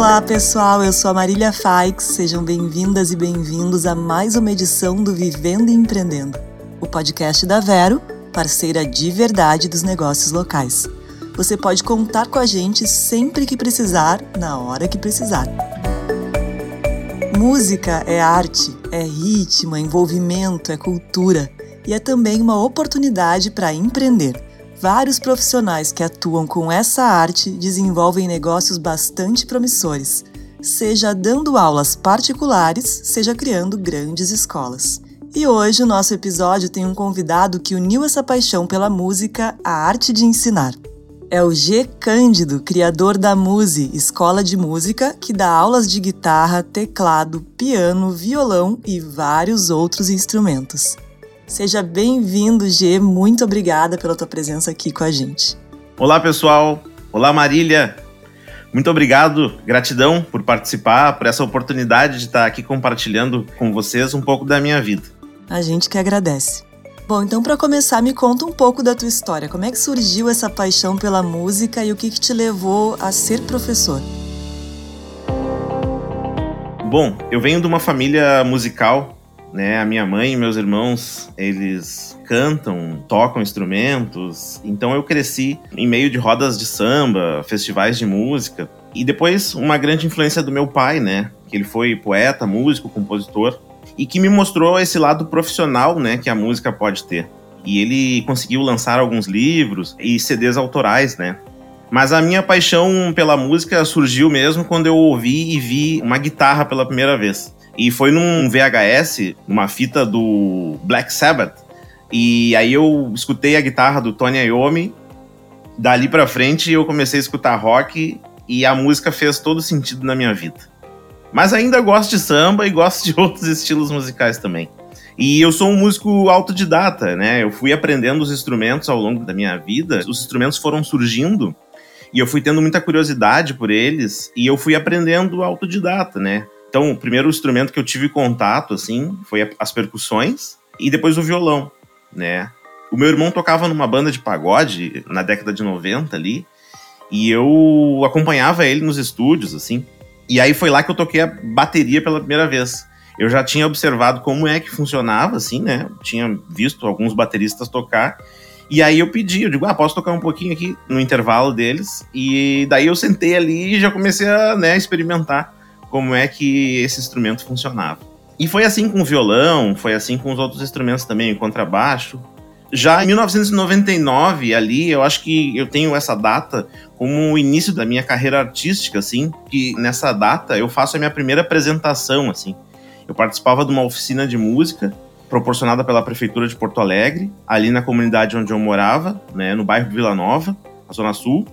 Olá, pessoal. Eu sou a Marília Faix. Sejam bem-vindas e bem-vindos a mais uma edição do Vivendo e Empreendendo, o podcast da Vero, parceira de verdade dos negócios locais. Você pode contar com a gente sempre que precisar, na hora que precisar. Música é arte, é ritmo, é envolvimento, é cultura e é também uma oportunidade para empreender. Vários profissionais que atuam com essa arte desenvolvem negócios bastante promissores, seja dando aulas particulares, seja criando grandes escolas. E hoje o nosso episódio tem um convidado que uniu essa paixão pela música à arte de ensinar. É o G. Cândido, criador da Muse, escola de música que dá aulas de guitarra, teclado, piano, violão e vários outros instrumentos. Seja bem-vindo, G. Muito obrigada pela tua presença aqui com a gente. Olá, pessoal. Olá, Marília. Muito obrigado, gratidão por participar, por essa oportunidade de estar aqui compartilhando com vocês um pouco da minha vida. A gente que agradece. Bom, então para começar, me conta um pouco da tua história. Como é que surgiu essa paixão pela música e o que, que te levou a ser professor? Bom, eu venho de uma família musical né? A minha mãe e meus irmãos, eles cantam, tocam instrumentos. Então eu cresci em meio de rodas de samba, festivais de música. E depois uma grande influência do meu pai, né? Que ele foi poeta, músico, compositor e que me mostrou esse lado profissional, né, que a música pode ter. E ele conseguiu lançar alguns livros e CDs autorais, né? Mas a minha paixão pela música surgiu mesmo quando eu ouvi e vi uma guitarra pela primeira vez. E foi num VHS, numa fita do Black Sabbath. E aí eu escutei a guitarra do Tony Iommi. Dali pra frente eu comecei a escutar rock e a música fez todo sentido na minha vida. Mas ainda gosto de samba e gosto de outros estilos musicais também. E eu sou um músico autodidata, né? Eu fui aprendendo os instrumentos ao longo da minha vida. Os instrumentos foram surgindo e eu fui tendo muita curiosidade por eles e eu fui aprendendo autodidata, né? Então, o primeiro instrumento que eu tive contato, assim, foi as percussões e depois o violão, né? O meu irmão tocava numa banda de pagode na década de 90 ali, e eu acompanhava ele nos estúdios, assim. E aí foi lá que eu toquei a bateria pela primeira vez. Eu já tinha observado como é que funcionava, assim, né? tinha visto alguns bateristas tocar. E aí eu pedi, eu digo, ah, posso tocar um pouquinho aqui no intervalo deles? E daí eu sentei ali e já comecei a né, experimentar como é que esse instrumento funcionava. E foi assim com o violão, foi assim com os outros instrumentos também, o contrabaixo. Já em 1999, ali, eu acho que eu tenho essa data como o início da minha carreira artística, assim, que nessa data eu faço a minha primeira apresentação, assim. Eu participava de uma oficina de música proporcionada pela prefeitura de Porto Alegre, ali na comunidade onde eu morava, né, no bairro Vila Nova, na Zona Sul.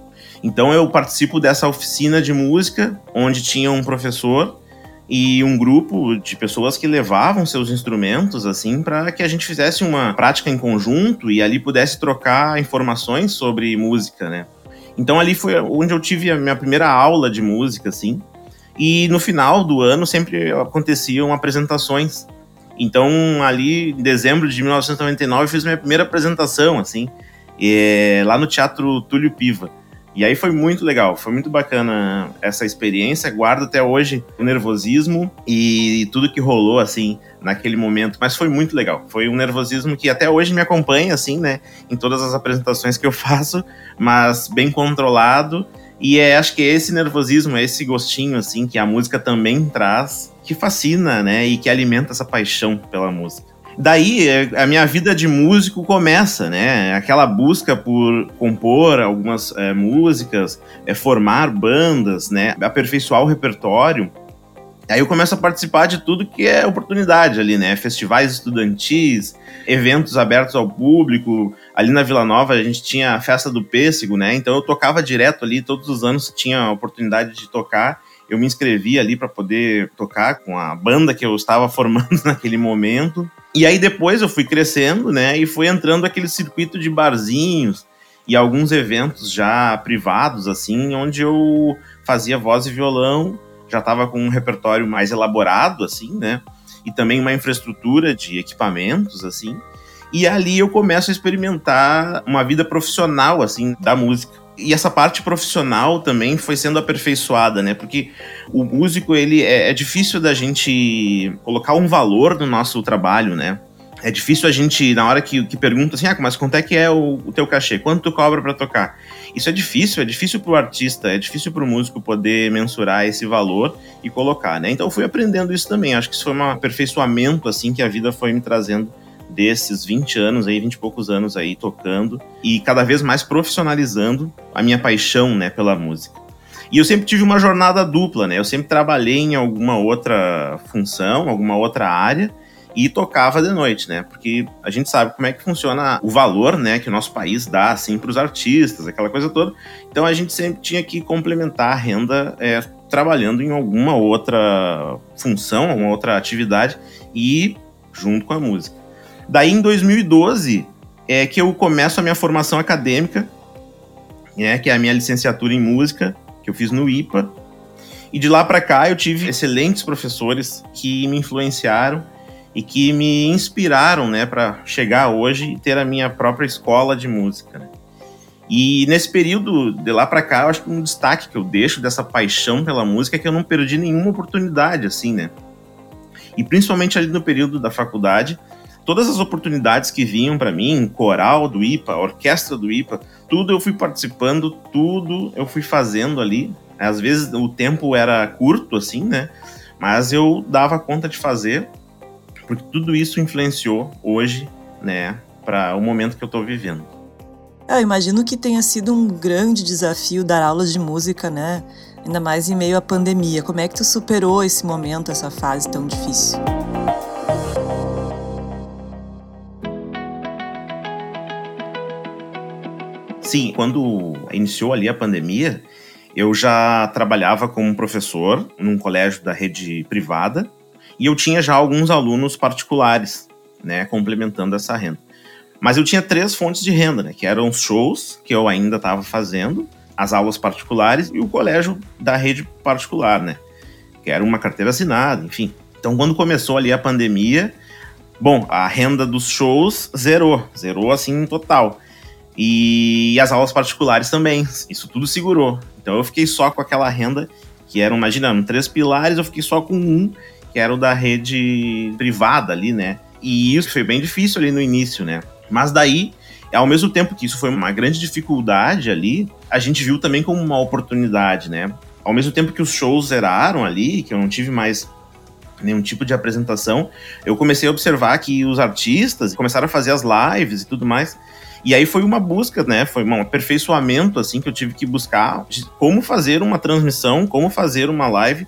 Então eu participo dessa oficina de música, onde tinha um professor e um grupo de pessoas que levavam seus instrumentos assim para que a gente fizesse uma prática em conjunto e ali pudesse trocar informações sobre música, né? Então ali foi onde eu tive a minha primeira aula de música assim. E no final do ano sempre aconteciam apresentações. Então ali em dezembro de 1999 eu fiz minha primeira apresentação assim, é, lá no Teatro Túlio Piva. E aí foi muito legal, foi muito bacana essa experiência. Guardo até hoje o nervosismo e tudo que rolou, assim, naquele momento. Mas foi muito legal. Foi um nervosismo que até hoje me acompanha, assim, né? Em todas as apresentações que eu faço, mas bem controlado. E é, acho que é esse nervosismo, é esse gostinho, assim, que a música também traz, que fascina, né? E que alimenta essa paixão pela música. Daí é, a minha vida de músico começa, né? Aquela busca por compor algumas é, músicas, é, formar bandas, né? Aperfeiçoar o repertório. Aí eu começo a participar de tudo que é oportunidade ali, né? Festivais estudantis, eventos abertos ao público. Ali na Vila Nova a gente tinha a festa do pêssego, né? Então eu tocava direto ali, todos os anos tinha a oportunidade de tocar. Eu me inscrevi ali para poder tocar com a banda que eu estava formando naquele momento. E aí depois eu fui crescendo, né? E fui entrando aquele circuito de barzinhos e alguns eventos já privados, assim, onde eu fazia voz e violão, já estava com um repertório mais elaborado, assim, né? E também uma infraestrutura de equipamentos, assim. E ali eu começo a experimentar uma vida profissional, assim, da música. E essa parte profissional também foi sendo aperfeiçoada, né? Porque o músico, ele é, é difícil da gente colocar um valor no nosso trabalho, né? É difícil a gente, na hora que, que pergunta assim, ah, mas quanto é que é o, o teu cachê? Quanto tu cobra para tocar? Isso é difícil, é difícil pro artista, é difícil pro músico poder mensurar esse valor e colocar, né? Então eu fui aprendendo isso também. Acho que isso foi um aperfeiçoamento, assim, que a vida foi me trazendo desses 20 anos aí, 20 e poucos anos aí tocando e cada vez mais profissionalizando a minha paixão, né, pela música. E eu sempre tive uma jornada dupla, né? Eu sempre trabalhei em alguma outra função, alguma outra área e tocava de noite, né? Porque a gente sabe como é que funciona o valor, né, que o nosso país dá assim para os artistas, aquela coisa toda. Então a gente sempre tinha que complementar a renda é, trabalhando em alguma outra função, alguma outra atividade e junto com a música. Daí em 2012 é que eu começo a minha formação acadêmica, né, que é a minha licenciatura em música, que eu fiz no IPA. E de lá para cá eu tive excelentes professores que me influenciaram e que me inspiraram, né, para chegar hoje e ter a minha própria escola de música. Né? E nesse período de lá para cá, eu acho que um destaque que eu deixo dessa paixão pela música é que eu não perdi nenhuma oportunidade, assim, né? E principalmente ali no período da faculdade, todas as oportunidades que vinham para mim, coral do IPA, orquestra do IPA, tudo eu fui participando, tudo eu fui fazendo ali. Às vezes o tempo era curto, assim, né? Mas eu dava conta de fazer, porque tudo isso influenciou hoje, né, para o momento que eu estou vivendo. Eu imagino que tenha sido um grande desafio dar aulas de música, né? Ainda mais em meio à pandemia. Como é que tu superou esse momento, essa fase tão difícil? Sim, quando iniciou ali a pandemia, eu já trabalhava como professor num colégio da rede privada e eu tinha já alguns alunos particulares, né, complementando essa renda. Mas eu tinha três fontes de renda, né, que eram os shows que eu ainda estava fazendo, as aulas particulares e o colégio da rede particular, né, que era uma carteira assinada, enfim. Então, quando começou ali a pandemia, bom, a renda dos shows zerou, zerou assim total. E as aulas particulares também. Isso tudo segurou. Então eu fiquei só com aquela renda que eram, imaginando, três pilares, eu fiquei só com um, que era o da rede privada ali, né? E isso foi bem difícil ali no início, né? Mas daí, ao mesmo tempo que isso foi uma grande dificuldade ali, a gente viu também como uma oportunidade, né? Ao mesmo tempo que os shows zeraram ali, que eu não tive mais nenhum tipo de apresentação, eu comecei a observar que os artistas começaram a fazer as lives e tudo mais, e aí foi uma busca, né? Foi um aperfeiçoamento, assim, que eu tive que buscar de como fazer uma transmissão, como fazer uma live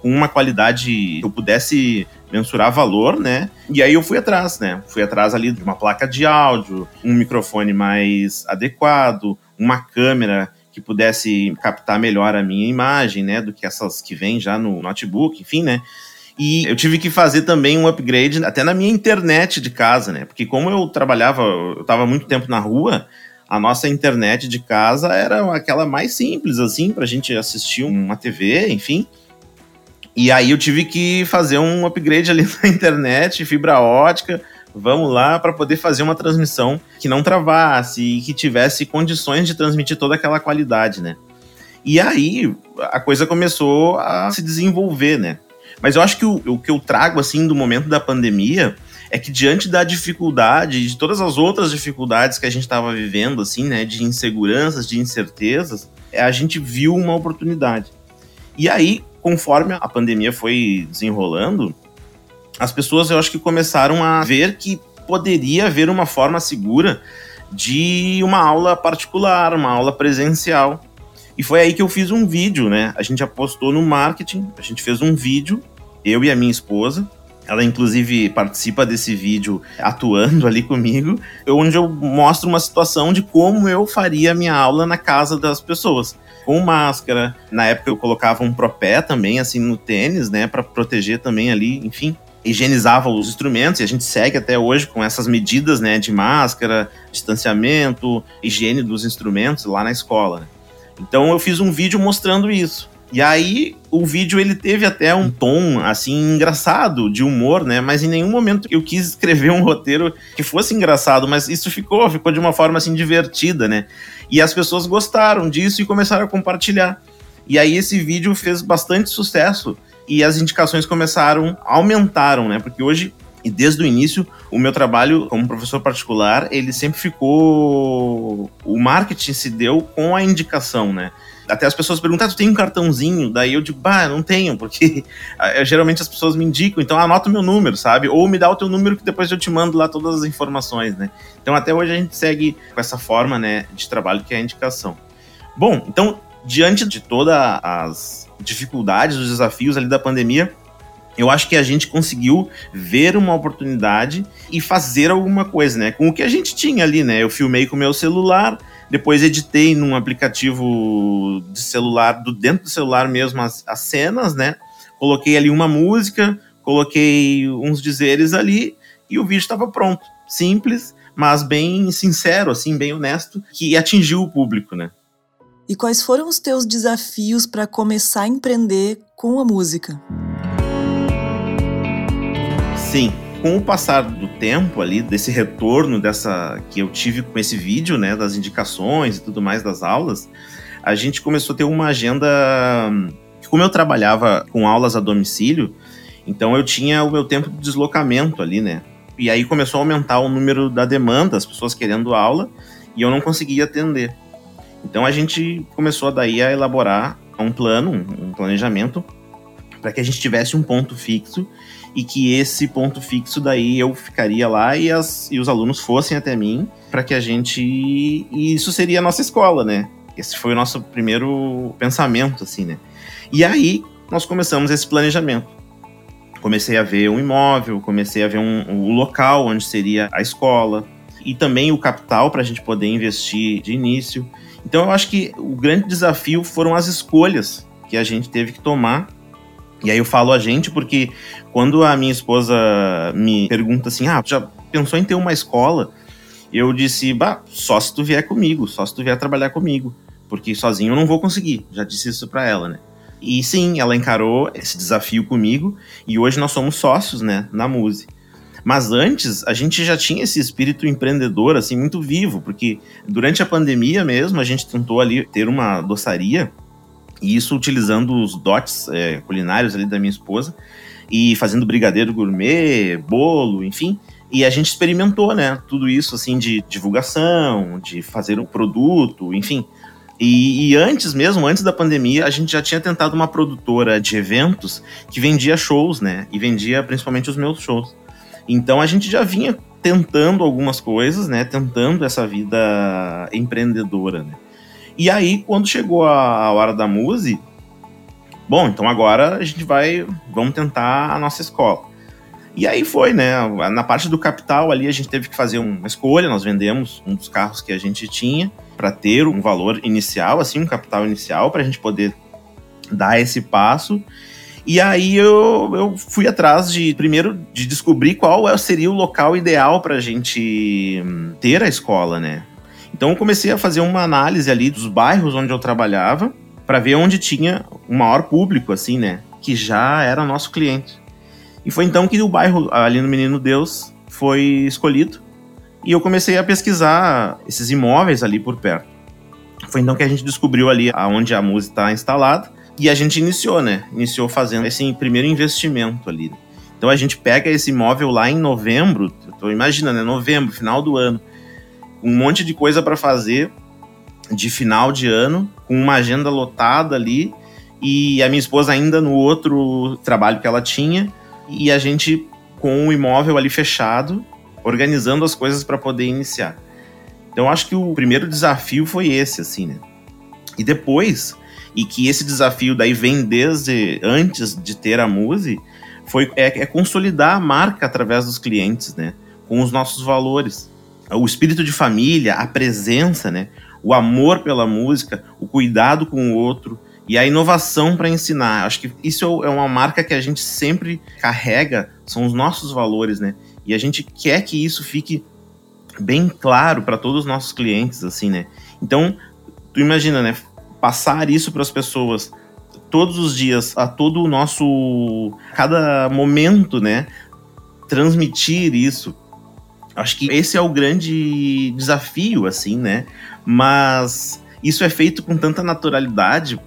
com uma qualidade que eu pudesse mensurar valor, né? E aí eu fui atrás, né? Fui atrás ali de uma placa de áudio, um microfone mais adequado, uma câmera que pudesse captar melhor a minha imagem, né? Do que essas que vêm já no notebook, enfim, né? E eu tive que fazer também um upgrade até na minha internet de casa, né? Porque como eu trabalhava, eu estava muito tempo na rua, a nossa internet de casa era aquela mais simples, assim, para a gente assistir uma TV, enfim. E aí eu tive que fazer um upgrade ali na internet, fibra ótica, vamos lá para poder fazer uma transmissão que não travasse e que tivesse condições de transmitir toda aquela qualidade, né? E aí a coisa começou a se desenvolver, né? Mas eu acho que o, o que eu trago, assim, do momento da pandemia é que diante da dificuldade, de todas as outras dificuldades que a gente estava vivendo, assim, né, de inseguranças, de incertezas, a gente viu uma oportunidade. E aí, conforme a pandemia foi desenrolando, as pessoas eu acho que começaram a ver que poderia haver uma forma segura de uma aula particular, uma aula presencial. E foi aí que eu fiz um vídeo, né? A gente apostou no marketing, a gente fez um vídeo eu e a minha esposa. Ela, inclusive, participa desse vídeo atuando ali comigo, onde eu mostro uma situação de como eu faria a minha aula na casa das pessoas. Com máscara. Na época eu colocava um propé também, assim, no tênis, né, para proteger também ali, enfim. Higienizava os instrumentos e a gente segue até hoje com essas medidas, né, de máscara, distanciamento, higiene dos instrumentos lá na escola. Então eu fiz um vídeo mostrando isso. E aí o vídeo ele teve até um tom assim engraçado de humor, né? Mas em nenhum momento eu quis escrever um roteiro que fosse engraçado, mas isso ficou, ficou de uma forma assim divertida, né? E as pessoas gostaram disso e começaram a compartilhar. E aí esse vídeo fez bastante sucesso e as indicações começaram, aumentaram, né? Porque hoje e desde o início, o meu trabalho como professor particular, ele sempre ficou. O marketing se deu com a indicação, né? Até as pessoas perguntam, ah, tu tem um cartãozinho? Daí eu digo, bah, não tenho, porque geralmente as pessoas me indicam, então anota o meu número, sabe? Ou me dá o teu número que depois eu te mando lá todas as informações, né? Então até hoje a gente segue com essa forma, né, de trabalho que é a indicação. Bom, então, diante de todas as dificuldades, os desafios ali da pandemia, eu acho que a gente conseguiu ver uma oportunidade e fazer alguma coisa, né? Com o que a gente tinha ali, né? Eu filmei com o meu celular, depois editei num aplicativo de celular, do dentro do celular mesmo, as, as cenas, né? Coloquei ali uma música, coloquei uns dizeres ali e o vídeo estava pronto. Simples, mas bem sincero, assim, bem honesto, que atingiu o público, né? E quais foram os teus desafios para começar a empreender com a música? Sim, com o passar do tempo ali, desse retorno dessa que eu tive com esse vídeo, né, das indicações e tudo mais das aulas, a gente começou a ter uma agenda. Como eu trabalhava com aulas a domicílio, então eu tinha o meu tempo de deslocamento ali, né? E aí começou a aumentar o número da demanda, as pessoas querendo aula, e eu não conseguia atender. Então a gente começou daí a elaborar um plano, um planejamento, para que a gente tivesse um ponto fixo e que esse ponto fixo daí eu ficaria lá e, as, e os alunos fossem até mim para que a gente. E isso seria a nossa escola, né? Esse foi o nosso primeiro pensamento, assim, né? E aí nós começamos esse planejamento. Comecei a ver um imóvel, comecei a ver um, o local onde seria a escola e também o capital para a gente poder investir de início. Então eu acho que o grande desafio foram as escolhas que a gente teve que tomar e aí eu falo a gente porque quando a minha esposa me pergunta assim, ah, já pensou em ter uma escola? Eu disse, bah, só se tu vier comigo, só se tu vier trabalhar comigo, porque sozinho eu não vou conseguir. Já disse isso para ela, né? E sim, ela encarou esse desafio comigo e hoje nós somos sócios, né, na Muse. Mas antes, a gente já tinha esse espírito empreendedor, assim, muito vivo, porque durante a pandemia mesmo, a gente tentou ali ter uma doçaria e isso utilizando os dotes é, culinários ali da minha esposa e fazendo brigadeiro gourmet, bolo, enfim. E a gente experimentou, né? Tudo isso assim de divulgação, de fazer um produto, enfim. E, e, antes mesmo, antes da pandemia, a gente já tinha tentado uma produtora de eventos que vendia shows, né? E vendia principalmente os meus shows. Então a gente já vinha tentando algumas coisas, né? Tentando essa vida empreendedora, né? E aí, quando chegou a hora da muse, bom, então agora a gente vai, vamos tentar a nossa escola. E aí foi, né? Na parte do capital ali a gente teve que fazer uma escolha, nós vendemos um dos carros que a gente tinha para ter um valor inicial, assim, um capital inicial para a gente poder dar esse passo. E aí eu, eu fui atrás de, primeiro, de descobrir qual é, seria o local ideal para a gente ter a escola, né? Então eu comecei a fazer uma análise ali dos bairros onde eu trabalhava para ver onde tinha o maior público, assim, né? Que já era nosso cliente. E foi então que o bairro ali no Menino Deus foi escolhido. E eu comecei a pesquisar esses imóveis ali por perto. Foi então que a gente descobriu ali aonde a música está instalada. E a gente iniciou, né? Iniciou fazendo esse primeiro investimento ali. Então a gente pega esse imóvel lá em novembro, tô imaginando, né? Novembro, final do ano um monte de coisa para fazer de final de ano, com uma agenda lotada ali, e a minha esposa ainda no outro trabalho que ela tinha, e a gente com o imóvel ali fechado, organizando as coisas para poder iniciar. Então acho que o primeiro desafio foi esse, assim, né? E depois, e que esse desafio daí vem desde antes de ter a Muse, foi é, é consolidar a marca através dos clientes, né? Com os nossos valores o espírito de família, a presença, né? O amor pela música, o cuidado com o outro e a inovação para ensinar. Acho que isso é uma marca que a gente sempre carrega, são os nossos valores, né? E a gente quer que isso fique bem claro para todos os nossos clientes, assim, né? Então, tu imagina, né? Passar isso para as pessoas todos os dias, a todo o nosso. cada momento, né? Transmitir isso. Acho que esse é o grande desafio, assim, né? Mas isso é feito com tanta naturalidade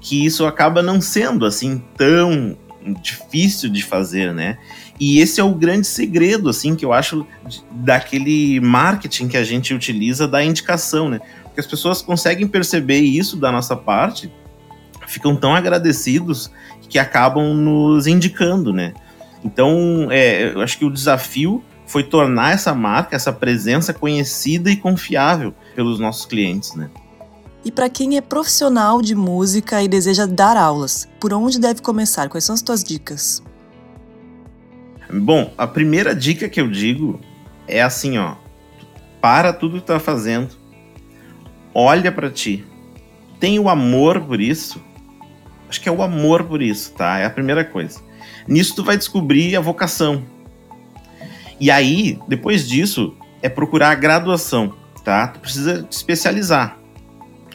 que isso acaba não sendo assim tão difícil de fazer, né? E esse é o grande segredo, assim, que eu acho daquele marketing que a gente utiliza da indicação, né? Porque as pessoas conseguem perceber isso da nossa parte, ficam tão agradecidos que acabam nos indicando, né? Então, é, eu acho que o desafio foi tornar essa marca, essa presença conhecida e confiável pelos nossos clientes, né? E para quem é profissional de música e deseja dar aulas, por onde deve começar? Quais são as tuas dicas? Bom, a primeira dica que eu digo é assim, ó. Para tudo que tá fazendo. Olha para ti. Tem o amor por isso. Acho que é o amor por isso, tá? É a primeira coisa. Nisso tu vai descobrir a vocação. E aí, depois disso, é procurar a graduação, tá? Tu precisa te especializar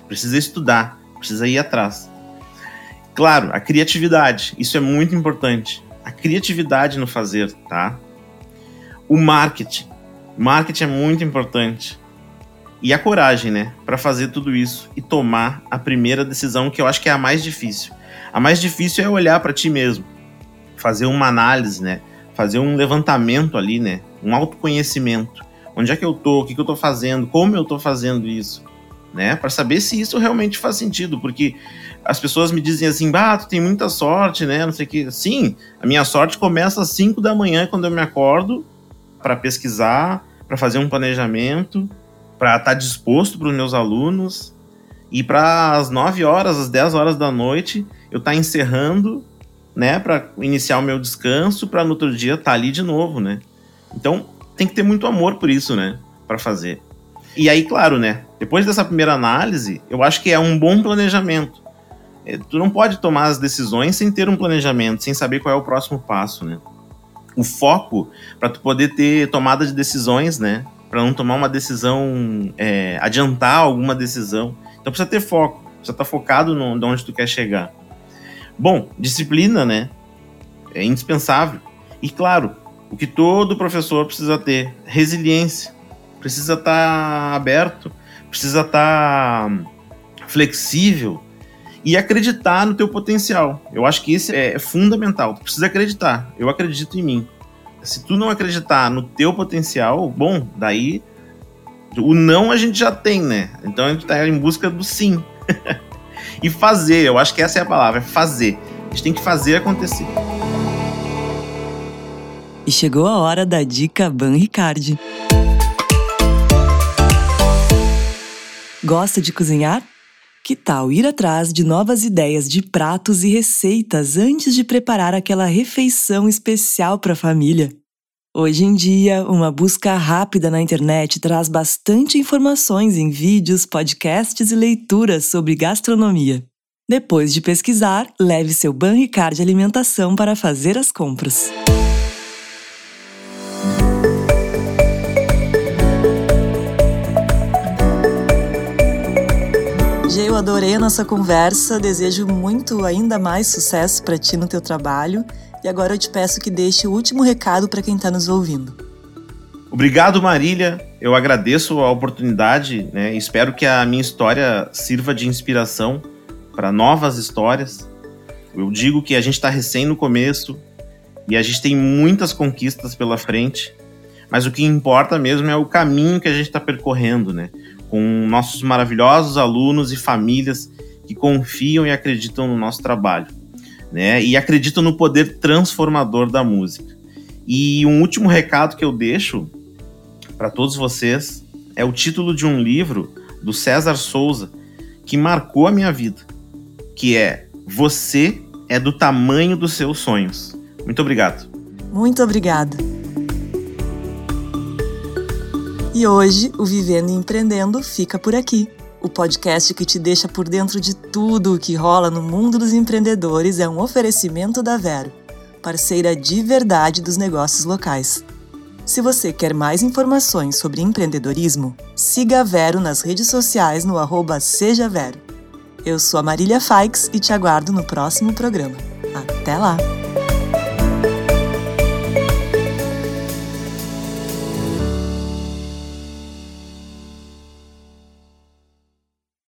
precisa estudar, precisa ir atrás. Claro, a criatividade, isso é muito importante. A criatividade no fazer, tá? O marketing. Marketing é muito importante. E a coragem, né, para fazer tudo isso e tomar a primeira decisão, que eu acho que é a mais difícil. A mais difícil é olhar para ti mesmo, fazer uma análise, né? Fazer um levantamento ali, né? Um autoconhecimento. Onde é que eu tô? O que, que eu tô fazendo? Como eu tô fazendo isso? né? Para saber se isso realmente faz sentido, porque as pessoas me dizem assim, bah, tu tem muita sorte, né? Não sei que. Sim, a minha sorte começa às 5 da manhã quando eu me acordo para pesquisar, para fazer um planejamento, para estar tá disposto para os meus alunos e para as 9 horas, às 10 horas da noite, eu estar tá encerrando, né, para iniciar o meu descanso, para no outro dia estar tá ali de novo, né? Então, tem que ter muito amor por isso, né, para fazer. E aí, claro, né? Depois dessa primeira análise, eu acho que é um bom planejamento. É, tu não pode tomar as decisões sem ter um planejamento, sem saber qual é o próximo passo, né? O foco para tu poder ter tomada de decisões, né? Para não tomar uma decisão, é, adiantar alguma decisão. Então precisa ter foco, precisa estar tá focado no, de onde tu quer chegar. Bom, disciplina, né? É indispensável. E claro, o que todo professor precisa ter, resiliência precisa estar tá aberto, precisa estar tá flexível e acreditar no teu potencial. Eu acho que isso é fundamental. Tu precisa acreditar. Eu acredito em mim. Se tu não acreditar no teu potencial, bom, daí o não a gente já tem, né? Então a gente tá em busca do sim. e fazer, eu acho que essa é a palavra, é fazer. A gente tem que fazer acontecer. E chegou a hora da dica Ban Ricardi. Gosta de cozinhar? Que tal ir atrás de novas ideias de pratos e receitas antes de preparar aquela refeição especial para a família? Hoje em dia, uma busca rápida na internet traz bastante informações em vídeos, podcasts e leituras sobre gastronomia. Depois de pesquisar, leve seu Banricard de alimentação para fazer as compras. eu adorei a nossa conversa, desejo muito ainda mais sucesso para ti no teu trabalho e agora eu te peço que deixe o último recado para quem está nos ouvindo. Obrigado, Marília. Eu agradeço a oportunidade, né? Espero que a minha história sirva de inspiração para novas histórias. Eu digo que a gente está recém no começo e a gente tem muitas conquistas pela frente, mas o que importa mesmo é o caminho que a gente está percorrendo, né? com nossos maravilhosos alunos e famílias que confiam e acreditam no nosso trabalho, né? E acreditam no poder transformador da música. E um último recado que eu deixo para todos vocês é o título de um livro do César Souza que marcou a minha vida, que é Você é do tamanho dos seus sonhos. Muito obrigado. Muito obrigada. E hoje o Vivendo e Empreendendo fica por aqui. O podcast que te deixa por dentro de tudo o que rola no mundo dos empreendedores é um oferecimento da Vero, parceira de verdade dos negócios locais. Se você quer mais informações sobre empreendedorismo, siga a Vero nas redes sociais no arroba Seja Vero. Eu sou a Marília Faix e te aguardo no próximo programa. Até lá!